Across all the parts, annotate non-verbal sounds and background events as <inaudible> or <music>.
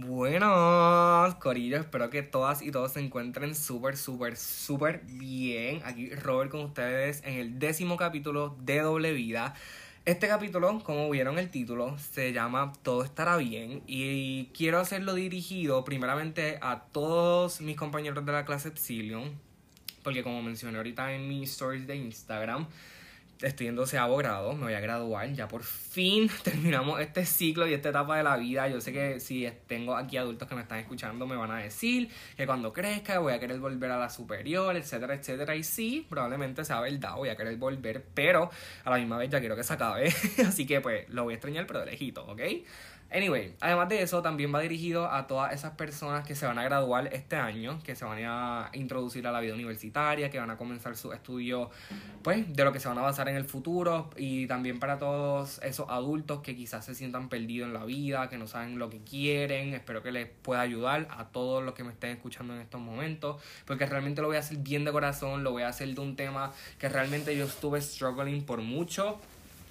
Buenos, Corillo, espero que todas y todos se encuentren súper, súper, súper bien. Aquí Robert con ustedes en el décimo capítulo de Doble Vida. Este capítulo, como vieron el título, se llama Todo estará bien y quiero hacerlo dirigido primeramente a todos mis compañeros de la clase Epsilon, porque como mencioné ahorita en mis stories de Instagram, estoy en doceavo grado, me voy a graduar, ya por fin <laughs> terminamos este ciclo y esta etapa de la vida. Yo sé que si tengo aquí adultos que me están escuchando me van a decir que cuando crezca voy a querer volver a la superior, etcétera, etcétera. Y sí, probablemente sea verdad, voy a querer volver, pero a la misma vez ya quiero que se acabe. <laughs> Así que pues lo voy a extrañar, pero de lejito, ¿ok? Anyway, además de eso, también va dirigido a todas esas personas que se van a graduar este año, que se van a introducir a la vida universitaria, que van a comenzar su estudio, pues, de lo que se van a basar en el futuro, y también para todos esos adultos que quizás se sientan perdidos en la vida, que no saben lo que quieren. Espero que les pueda ayudar a todos los que me estén escuchando en estos momentos, porque realmente lo voy a hacer bien de corazón, lo voy a hacer de un tema que realmente yo estuve struggling por mucho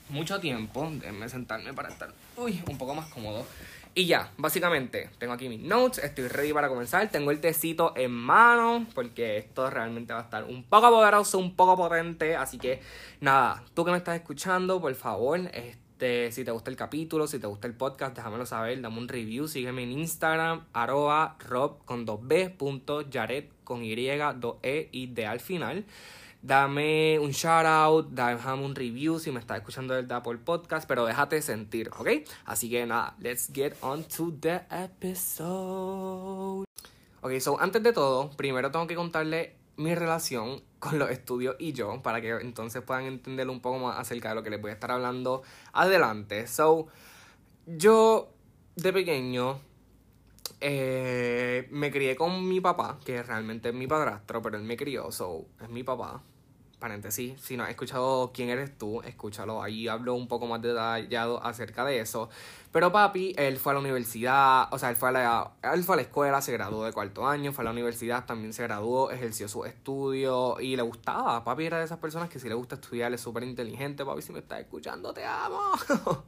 mucho tiempo. Déjenme sentarme para estar uy, un poco más cómodo. Y ya, básicamente, tengo aquí mis notes, estoy ready para comenzar. Tengo el tecito en mano, porque esto realmente va a estar un poco poderoso, un poco potente. Así que, nada, tú que me estás escuchando, por favor, este, si te gusta el capítulo, si te gusta el podcast, déjamelo saber, dame un review, sígueme en Instagram, arroba rob con 2b, punto, con y, 2e y d al final dame un shout out, déjame un review si me estás escuchando del Apple Podcast, pero déjate sentir, ¿ok? Así que nada, let's get on to the episode. Ok, so antes de todo, primero tengo que contarle mi relación con los estudios y yo, para que entonces puedan entender un poco más acerca de lo que les voy a estar hablando adelante. So, yo de pequeño eh, me crié con mi papá, que realmente es mi padrastro, pero él me crió, so es mi papá. Paréntesis, si no has escuchado quién eres tú, escúchalo. Ahí hablo un poco más detallado acerca de eso. Pero papi, él fue a la universidad, o sea, él fue a la, él fue a la escuela, se graduó de cuarto año, fue a la universidad, también se graduó, ejerció su estudio y le gustaba. Papi era de esas personas que si le gusta estudiar, es súper inteligente. Papi, si me estás escuchando, te amo. <laughs>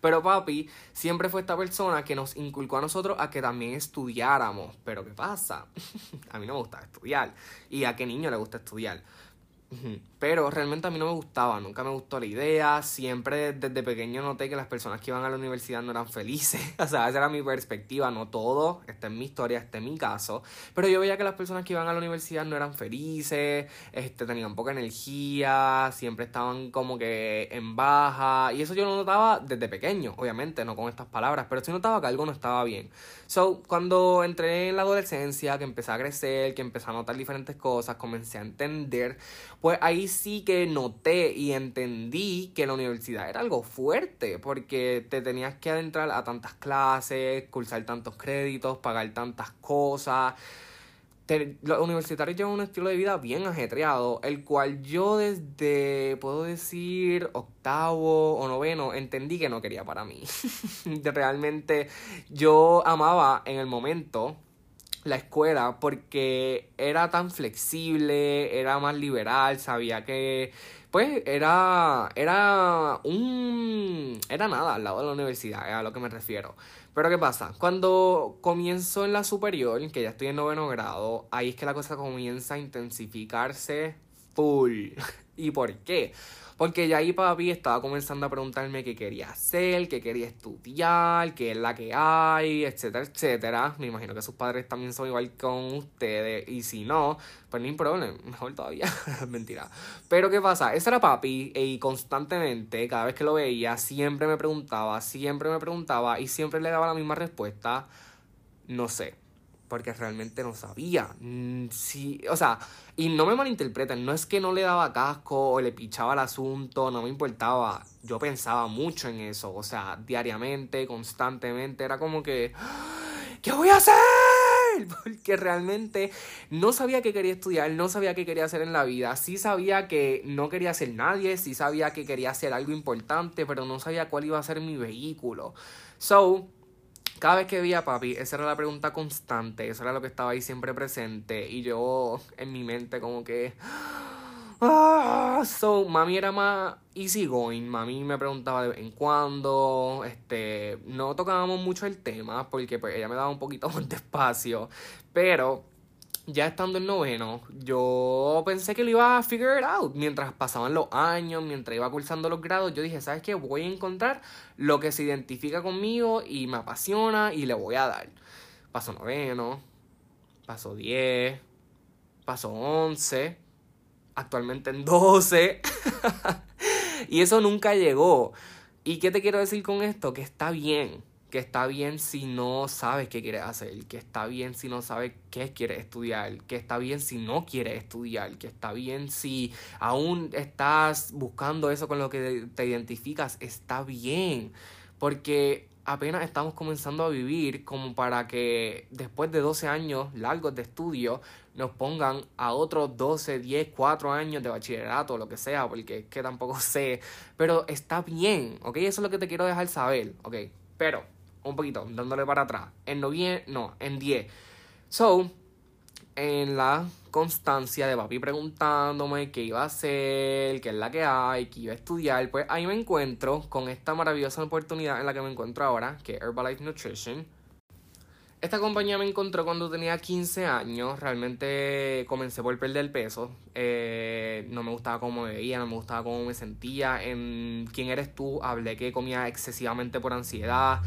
Pero papi siempre fue esta persona que nos inculcó a nosotros a que también estudiáramos. Pero ¿qué pasa? <laughs> a mí no me gusta estudiar. ¿Y a qué niño le gusta estudiar? Pero realmente a mí no me gustaba, nunca me gustó la idea. Siempre desde pequeño noté que las personas que iban a la universidad no eran felices. <laughs> o sea, esa era mi perspectiva, no todo. Esta es mi historia, este es mi caso. Pero yo veía que las personas que iban a la universidad no eran felices, este, tenían poca energía, siempre estaban como que en baja. Y eso yo lo notaba desde pequeño, obviamente, no con estas palabras, pero sí notaba que algo no estaba bien. So, cuando entré en la adolescencia, que empecé a crecer, que empecé a notar diferentes cosas, comencé a entender pues ahí sí que noté y entendí que la universidad era algo fuerte, porque te tenías que adentrar a tantas clases, cursar tantos créditos, pagar tantas cosas. los universitarios llevan un estilo de vida bien ajetreado, el cual yo desde, puedo decir, octavo o noveno, entendí que no quería para mí. <laughs> Realmente yo amaba en el momento la escuela porque era tan flexible, era más liberal, sabía que pues era era un era nada al lado de la universidad, es a lo que me refiero. Pero ¿qué pasa? Cuando comienzo en la superior, que ya estoy en noveno grado, ahí es que la cosa comienza a intensificarse <laughs> ¿Y por qué? Porque ya ahí papi estaba comenzando a preguntarme qué quería hacer, qué quería estudiar, qué es la que hay, etcétera, etcétera. Me imagino que sus padres también son igual con ustedes. Y si no, pues ni problema, mejor todavía. <laughs> Mentira. Pero ¿qué pasa? Ese era papi y constantemente, cada vez que lo veía, siempre me preguntaba, siempre me preguntaba y siempre le daba la misma respuesta. No sé porque realmente no sabía. Mm, sí, o sea, y no me malinterpreten, no es que no le daba casco o le pichaba el asunto, no me importaba. Yo pensaba mucho en eso, o sea, diariamente, constantemente, era como que, ¿qué voy a hacer? <laughs> Porque realmente no sabía qué quería estudiar, no sabía qué quería hacer en la vida. Sí sabía que no quería ser nadie, sí sabía que quería hacer algo importante, pero no sabía cuál iba a ser mi vehículo. So, cada vez que veía a papi, esa era la pregunta constante, eso era lo que estaba ahí siempre presente. Y yo en mi mente como que, Ah, so, mami era más easy going. Mami me preguntaba de vez en cuando. Este, no tocábamos mucho el tema porque pues ella me daba un poquito <laughs> más de espacio. Pero ya estando en noveno, yo pensé que lo iba a figure out. Mientras pasaban los años, mientras iba cursando los grados, yo dije, ¿sabes qué? Voy a encontrar lo que se identifica conmigo y me apasiona y le voy a dar. Pasó noveno, pasó diez, pasó once actualmente en 12. <laughs> y eso nunca llegó. ¿Y qué te quiero decir con esto? Que está bien. Que está bien si no sabes qué quieres hacer. Que está bien si no sabes qué quieres estudiar. Que está bien si no quieres estudiar. Que está bien si aún estás buscando eso con lo que te identificas. Está bien. Porque apenas estamos comenzando a vivir como para que después de 12 años largos de estudio nos pongan a otros 12, 10, 4 años de bachillerato, lo que sea, porque es que tampoco <laughs> sé, pero está bien, ¿ok? Eso es lo que te quiero dejar saber, ¿ok? Pero, un poquito, dándole para atrás, en noviembre, no, en 10. So, en la constancia de papi preguntándome qué iba a hacer, qué es la que hay, qué iba a estudiar, pues ahí me encuentro con esta maravillosa oportunidad en la que me encuentro ahora, que es Herbalife Nutrition. Esta compañía me encontró cuando tenía 15 años. Realmente comencé por perder peso. Eh, no me gustaba cómo me veía, no me gustaba cómo me sentía. En quién eres tú, hablé que comía excesivamente por ansiedad.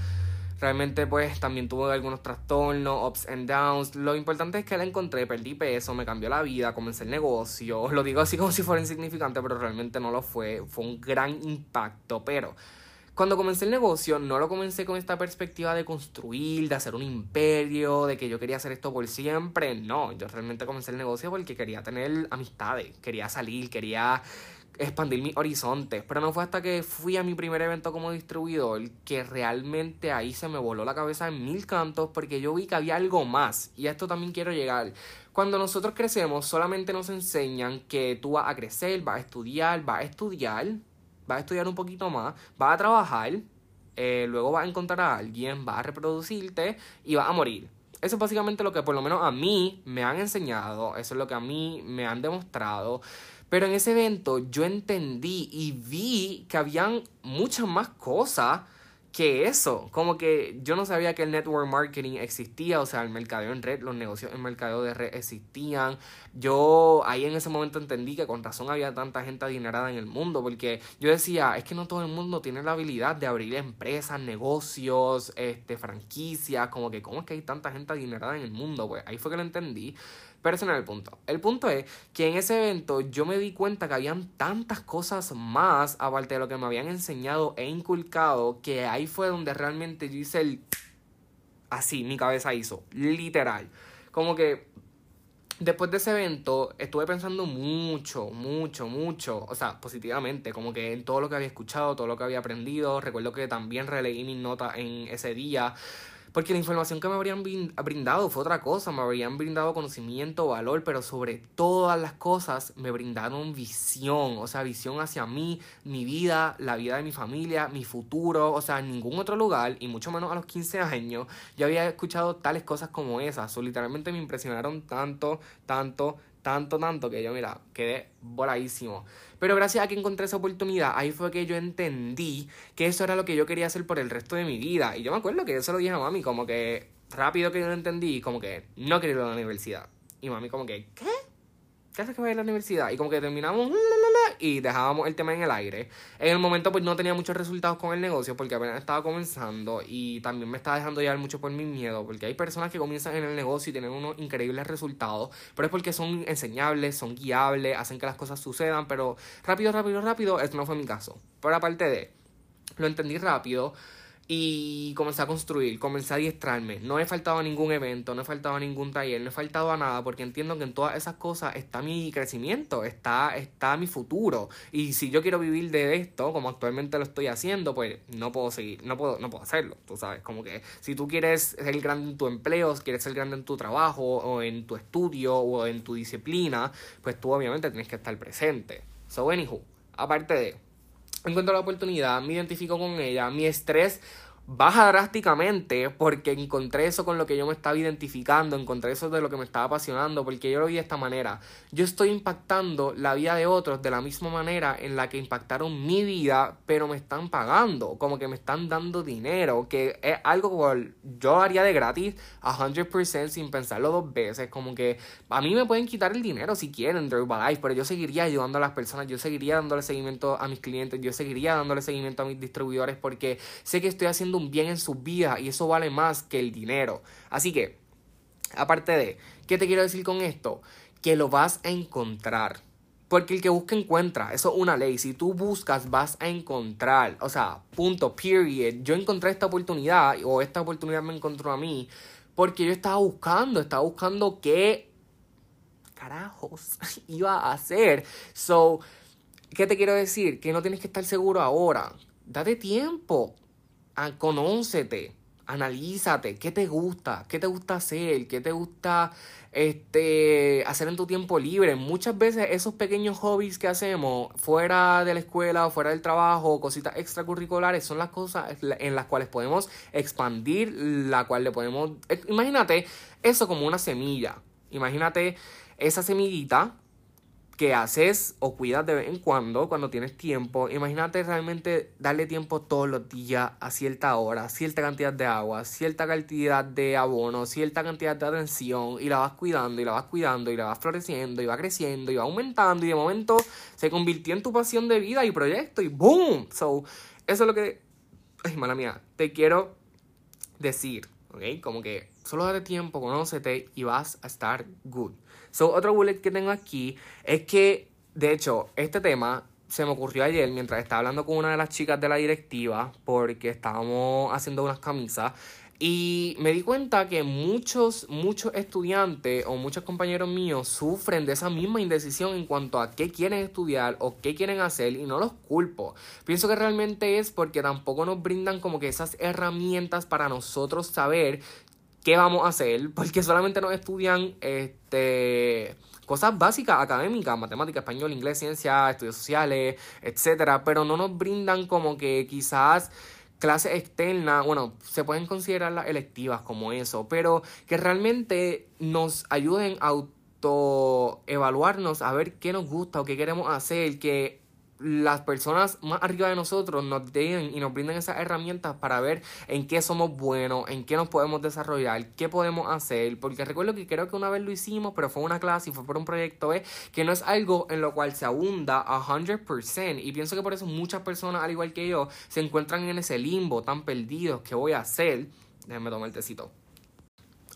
Realmente pues también tuve algunos trastornos, ups and downs. Lo importante es que la encontré, perdí peso, me cambió la vida, comencé el negocio. <laughs> Lo digo así como si fuera insignificante, pero realmente no lo fue. Fue un gran impacto, pero... Cuando comencé el negocio, no lo comencé con esta perspectiva de construir, de hacer un imperio, de que yo quería hacer esto por siempre. No, yo realmente comencé el negocio porque quería tener amistades, quería salir, quería expandir mis horizontes. Pero no fue hasta que fui a mi primer evento como distribuidor que realmente ahí se me voló la cabeza en mil cantos porque yo vi que había algo más. Y a esto también quiero llegar. Cuando nosotros crecemos solamente nos enseñan que tú vas a crecer, vas a estudiar, vas a estudiar, vas a estudiar un poquito más, vas a trabajar, eh, luego vas a encontrar a alguien, vas a reproducirte y vas a morir. Eso es básicamente lo que por lo menos a mí me han enseñado, eso es lo que a mí me han demostrado. Pero en ese evento yo entendí y vi que habían muchas más cosas que eso. Como que yo no sabía que el network marketing existía, o sea, el mercadeo en red, los negocios en mercadeo de red existían. Yo ahí en ese momento entendí que con razón había tanta gente adinerada en el mundo, porque yo decía, es que no todo el mundo tiene la habilidad de abrir empresas, negocios, este, franquicias, como que cómo es que hay tanta gente adinerada en el mundo, pues ahí fue que lo entendí. Pero ese no es el punto. El punto es que en ese evento yo me di cuenta que habían tantas cosas más, aparte de lo que me habían enseñado e inculcado, que ahí fue donde realmente yo hice el... Así, mi cabeza hizo, literal. Como que después de ese evento estuve pensando mucho, mucho, mucho, o sea, positivamente, como que en todo lo que había escuchado, todo lo que había aprendido. Recuerdo que también releí mis notas en ese día. Porque la información que me habrían brindado fue otra cosa, me habrían brindado conocimiento, valor, pero sobre todas las cosas me brindaron visión, o sea, visión hacia mí, mi vida, la vida de mi familia, mi futuro, o sea, en ningún otro lugar, y mucho menos a los 15 <laughs> años, yo había escuchado tales cosas como esas, o literalmente me impresionaron tanto, tanto, tanto, tanto, que yo, mira, quedé voladísimo. Pero gracias a que encontré esa oportunidad, ahí fue que yo entendí que eso era lo que yo quería hacer por el resto de mi vida. Y yo me acuerdo que yo se lo dije a mami, como que rápido que yo lo entendí, como que no quería ir a la universidad. Y mami como que, ¿qué? ¿qué haces que vaya a la universidad? Y como que terminamos y dejábamos el tema en el aire. En el momento pues no tenía muchos resultados con el negocio porque apenas estaba comenzando y también me estaba dejando llevar mucho por mi miedo porque hay personas que comienzan en el negocio y tienen unos increíbles resultados, pero es porque son enseñables, son guiables, hacen que las cosas sucedan, pero rápido, rápido, rápido, esto no fue mi caso. Pero aparte de, lo entendí rápido y comencé a construir, comencé a adiestrarme. No he faltado a ningún evento, no he faltado a ningún taller, no he faltado a nada porque entiendo que en todas esas cosas está mi crecimiento, está, está mi futuro. Y si yo quiero vivir de esto, como actualmente lo estoy haciendo, pues no puedo seguir, no puedo, no puedo hacerlo, tú sabes. Como que si tú quieres ser grande en tu empleo, quieres ser grande en tu trabajo, o en tu estudio, o en tu disciplina, pues tú obviamente tienes que estar presente. So, anywho, aparte de encuentro la oportunidad, me identifico con ella, mi estrés baja drásticamente porque encontré eso con lo que yo me estaba identificando, encontré eso de lo que me estaba apasionando, porque yo lo vi de esta manera. Yo estoy impactando la vida de otros de la misma manera en la que impactaron mi vida, pero me están pagando, como que me están dando dinero, que es algo que yo haría de gratis a 100% sin pensarlo dos veces, como que a mí me pueden quitar el dinero si quieren de Herbalife, pero yo seguiría ayudando a las personas, yo seguiría dándole seguimiento a mis clientes, yo seguiría dándole seguimiento a mis distribuidores porque sé que estoy haciendo un bien en su vida y eso vale más que el dinero. Así que, aparte de, ¿qué te quiero decir con esto? Que lo vas a encontrar. Porque el que busca encuentra, eso es una ley. Si tú buscas, vas a encontrar. O sea, punto, period. Yo encontré esta oportunidad, o esta oportunidad me encontró a mí, porque yo estaba buscando, estaba buscando qué carajos <laughs> iba a hacer. So, ¿qué te quiero decir? Que no tienes que estar seguro ahora. Date tiempo conócete, analízate, qué te gusta, qué te gusta hacer, qué te gusta este, hacer en tu tiempo libre. Muchas veces esos pequeños hobbies que hacemos fuera de la escuela o fuera del trabajo, cositas extracurriculares, son las cosas en las cuales podemos expandir, la cual le podemos... Imagínate eso como una semilla. Imagínate esa semillita que haces o cuidas de vez en cuando, cuando tienes tiempo. Imagínate realmente darle tiempo todos los días a cierta hora, cierta cantidad de agua, cierta cantidad de abono, cierta cantidad de atención y la vas cuidando y la vas cuidando y la vas floreciendo y va creciendo y va aumentando y de momento se convirtió en tu pasión de vida y proyecto y ¡boom! So, eso es lo que... Ay, mala mía, te quiero decir, ¿ok? Como que solo date tiempo, conócete y vas a estar good. So, otro bullet que tengo aquí es que, de hecho, este tema se me ocurrió ayer mientras estaba hablando con una de las chicas de la directiva porque estábamos haciendo unas camisas y me di cuenta que muchos, muchos estudiantes o muchos compañeros míos sufren de esa misma indecisión en cuanto a qué quieren estudiar o qué quieren hacer y no los culpo. Pienso que realmente es porque tampoco nos brindan como que esas herramientas para nosotros saber qué vamos a hacer, porque solamente nos estudian este, cosas básicas académicas, matemática, español, inglés, ciencia, estudios sociales, etcétera, pero no nos brindan como que quizás clases externas, bueno, se pueden considerar las electivas como eso, pero que realmente nos ayuden a autoevaluarnos, a ver qué nos gusta o qué queremos hacer, que las personas más arriba de nosotros nos den y nos brinden esas herramientas para ver en qué somos buenos, en qué nos podemos desarrollar, qué podemos hacer. Porque recuerdo que creo que una vez lo hicimos, pero fue una clase y fue por un proyecto B, que no es algo en lo cual se abunda a 100%. Y pienso que por eso muchas personas, al igual que yo, se encuentran en ese limbo tan perdidos. ¿Qué voy a hacer? Déjenme tomar el tecito.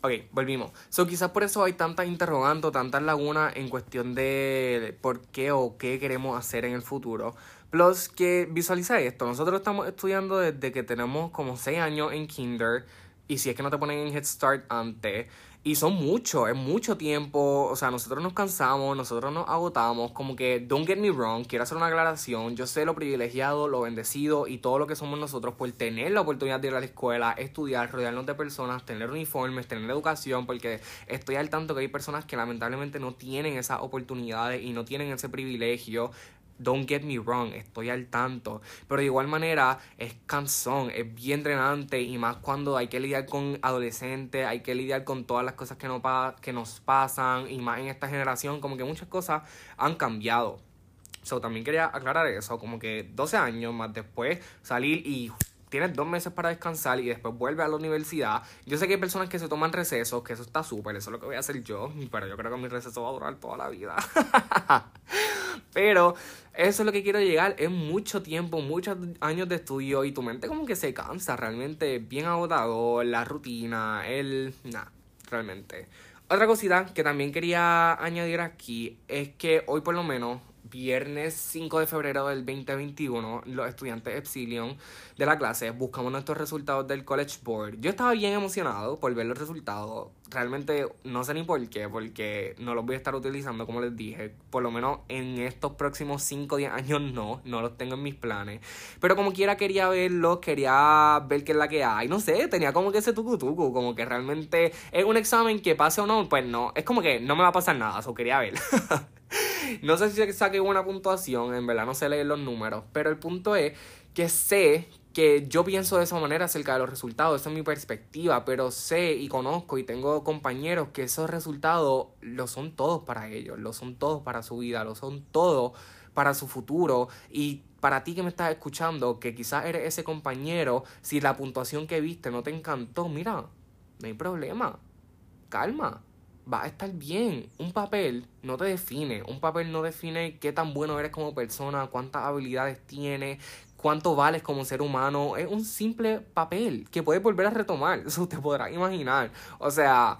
Ok, volvimos. So, quizás por eso hay tantas interrogantes, tantas lagunas en cuestión de por qué o qué queremos hacer en el futuro. Plus, que visualiza esto. Nosotros estamos estudiando desde que tenemos como 6 años en Kinder. Y si es que no te ponen en Head Start antes, y son muchos, es mucho tiempo. O sea, nosotros nos cansamos, nosotros nos agotamos. Como que, don't get me wrong, quiero hacer una aclaración. Yo sé lo privilegiado, lo bendecido y todo lo que somos nosotros por tener la oportunidad de ir a la escuela, estudiar, rodearnos de personas, tener uniformes, tener educación. Porque estoy al tanto que hay personas que lamentablemente no tienen esas oportunidades y no tienen ese privilegio. Don't get me wrong, estoy al tanto. Pero de igual manera es cansón, es bien drenante y más cuando hay que lidiar con adolescentes, hay que lidiar con todas las cosas que, no que nos pasan y más en esta generación, como que muchas cosas han cambiado. So, también quería aclarar eso, como que 12 años más después salir y tienes dos meses para descansar y después vuelve a la universidad. Yo sé que hay personas que se toman recesos, que eso está súper, eso es lo que voy a hacer yo, pero yo creo que mi receso va a durar toda la vida. <laughs> pero eso es lo que quiero llegar. Es mucho tiempo, muchos años de estudio y tu mente como que se cansa realmente. Bien agotador, la rutina, el... Nah, realmente. Otra cosita que también quería añadir aquí es que hoy por lo menos viernes 5 de febrero del 2021, los estudiantes Epsilon de la clase buscamos nuestros resultados del College Board. Yo estaba bien emocionado por ver los resultados. Realmente no sé ni por qué, porque no los voy a estar utilizando como les dije. Por lo menos en estos próximos 5 o 10 años no, no los tengo en mis planes. Pero como quiera quería verlos, quería ver qué es la que hay. No sé, tenía como que ese tucu tucu, como que realmente es un examen que pase o no, pues no, es como que no me va a pasar nada, eso quería ver. <laughs> no sé si saqué buena puntuación, en verdad no sé leer los números, pero el punto es que sé que yo pienso de esa manera acerca de los resultados, esa es mi perspectiva, pero sé y conozco y tengo compañeros que esos resultados lo son todos para ellos, lo son todos para su vida, lo son todos para su futuro. Y para ti que me estás escuchando, que quizás eres ese compañero, si la puntuación que viste no te encantó, mira, no hay problema, calma, va a estar bien. Un papel no te define, un papel no define qué tan bueno eres como persona, cuántas habilidades tienes, cuánto vales como ser humano. Es un simple papel que puedes volver a retomar. <laughs> Eso te podrás imaginar. O sea,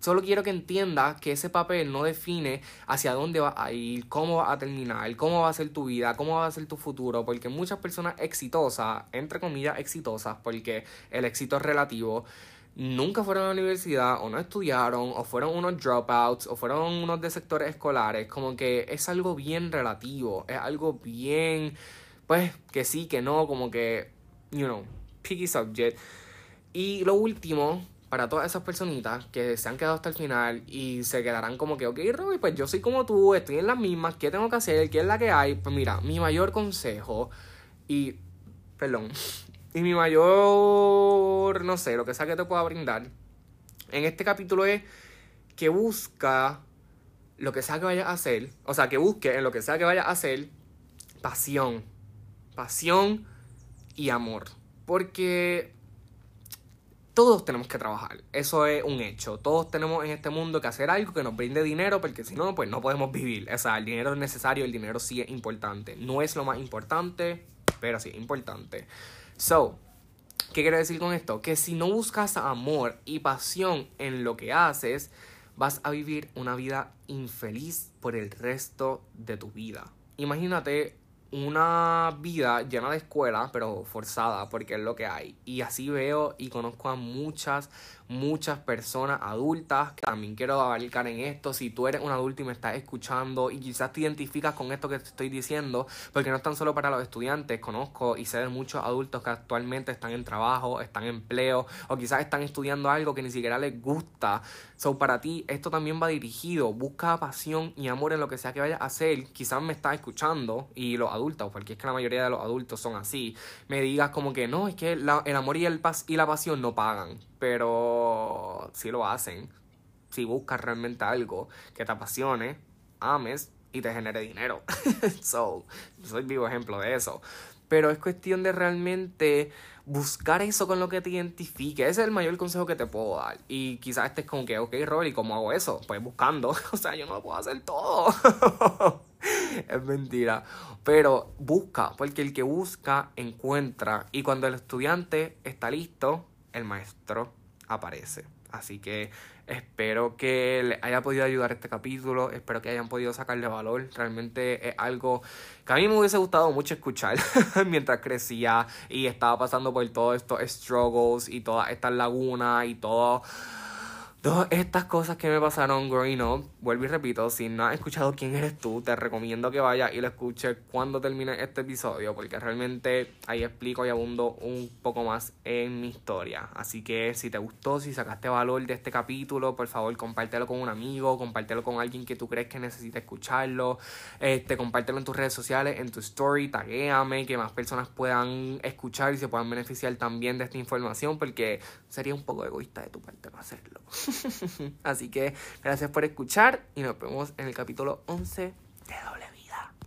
solo quiero que entiendas que ese papel no define hacia dónde vas a ir, cómo vas a terminar, cómo va a ser tu vida, cómo va a ser tu futuro. Porque muchas personas exitosas, entre comillas exitosas, porque el éxito es relativo nunca fueron a la universidad o no estudiaron o fueron unos dropouts o fueron unos de sectores escolares, como que es algo bien relativo, es algo bien pues que sí, que no, como que, you know, picky subject. Y lo último, para todas esas personitas que se han quedado hasta el final y se quedarán como que, ok, Robbie, pues yo soy como tú, estoy en las mismas, ¿qué tengo que hacer? ¿Qué es la que hay? Pues mira, mi mayor consejo y, perdón, y mi mayor, no sé, lo que sea que te pueda brindar en este capítulo es que busca lo que sea que vayas a hacer, o sea, que busque en lo que sea que vayas a hacer pasión pasión y amor. Porque todos tenemos que trabajar, eso es un hecho. Todos tenemos en este mundo que hacer algo que nos brinde dinero, porque si no, pues no podemos vivir. O sea, el dinero es necesario, el dinero sí es importante. No es lo más importante, pero sí es importante. So, ¿qué quiero decir con esto? Que si no buscas amor y pasión en lo que haces, vas a vivir una vida infeliz por el resto de tu vida. Imagínate una vida llena de escuela, pero forzada, porque es lo que hay. Y así veo y conozco a muchas muchas personas adultas. También quiero abarcar en esto. Si tú eres un adulto y me estás escuchando y quizás te identificas con esto que te estoy diciendo, porque no es tan solo para los estudiantes. Conozco y sé de muchos adultos que actualmente están en trabajo, están en empleo o quizás están estudiando algo que ni siquiera les gusta. So, para ti, esto también va dirigido. Busca pasión y amor en lo que sea que vayas a hacer. Quizás me estás escuchando y los adultos, porque es que la mayoría de los adultos son así, me digas como que no, es que el amor y, el y la pasión no pagan pero si lo hacen, si buscas realmente algo que te apasione, ames y te genere dinero. <laughs> so, soy vivo ejemplo de eso. Pero es cuestión de realmente buscar eso con lo que te identifique. Ese es el mayor consejo que te puedo dar. Y quizás estés como que, ok, Robert, ¿y cómo hago eso? Pues buscando. <laughs> o sea, yo no lo puedo hacer todo. <laughs> es mentira. Pero busca, porque el que busca, encuentra. Y cuando el estudiante está listo, el maestro aparece. Así que espero que les haya podido ayudar este capítulo, espero que hayan podido sacarle valor. Realmente es algo que a mí me hubiese gustado mucho escuchar <laughs> mientras crecía y estaba pasando por todos estos struggles y todas estas lagunas y todo Todas estas cosas que me pasaron growing up, vuelvo y repito, si no has escuchado quién eres tú, te recomiendo que vayas y lo escuches cuando termine este episodio, porque realmente ahí explico y abundo un poco más en mi historia. Así que si te gustó, si sacaste valor de este capítulo, por favor compártelo con un amigo, compártelo con alguien que tú crees que necesita escucharlo, este, compártelo en tus redes sociales, en tu story, taguéame, que más personas puedan escuchar y se puedan beneficiar también de esta información, porque sería un poco egoísta de tu parte no hacerlo. <laughs> Así que gracias por escuchar y nos vemos en el capítulo 11 de doble.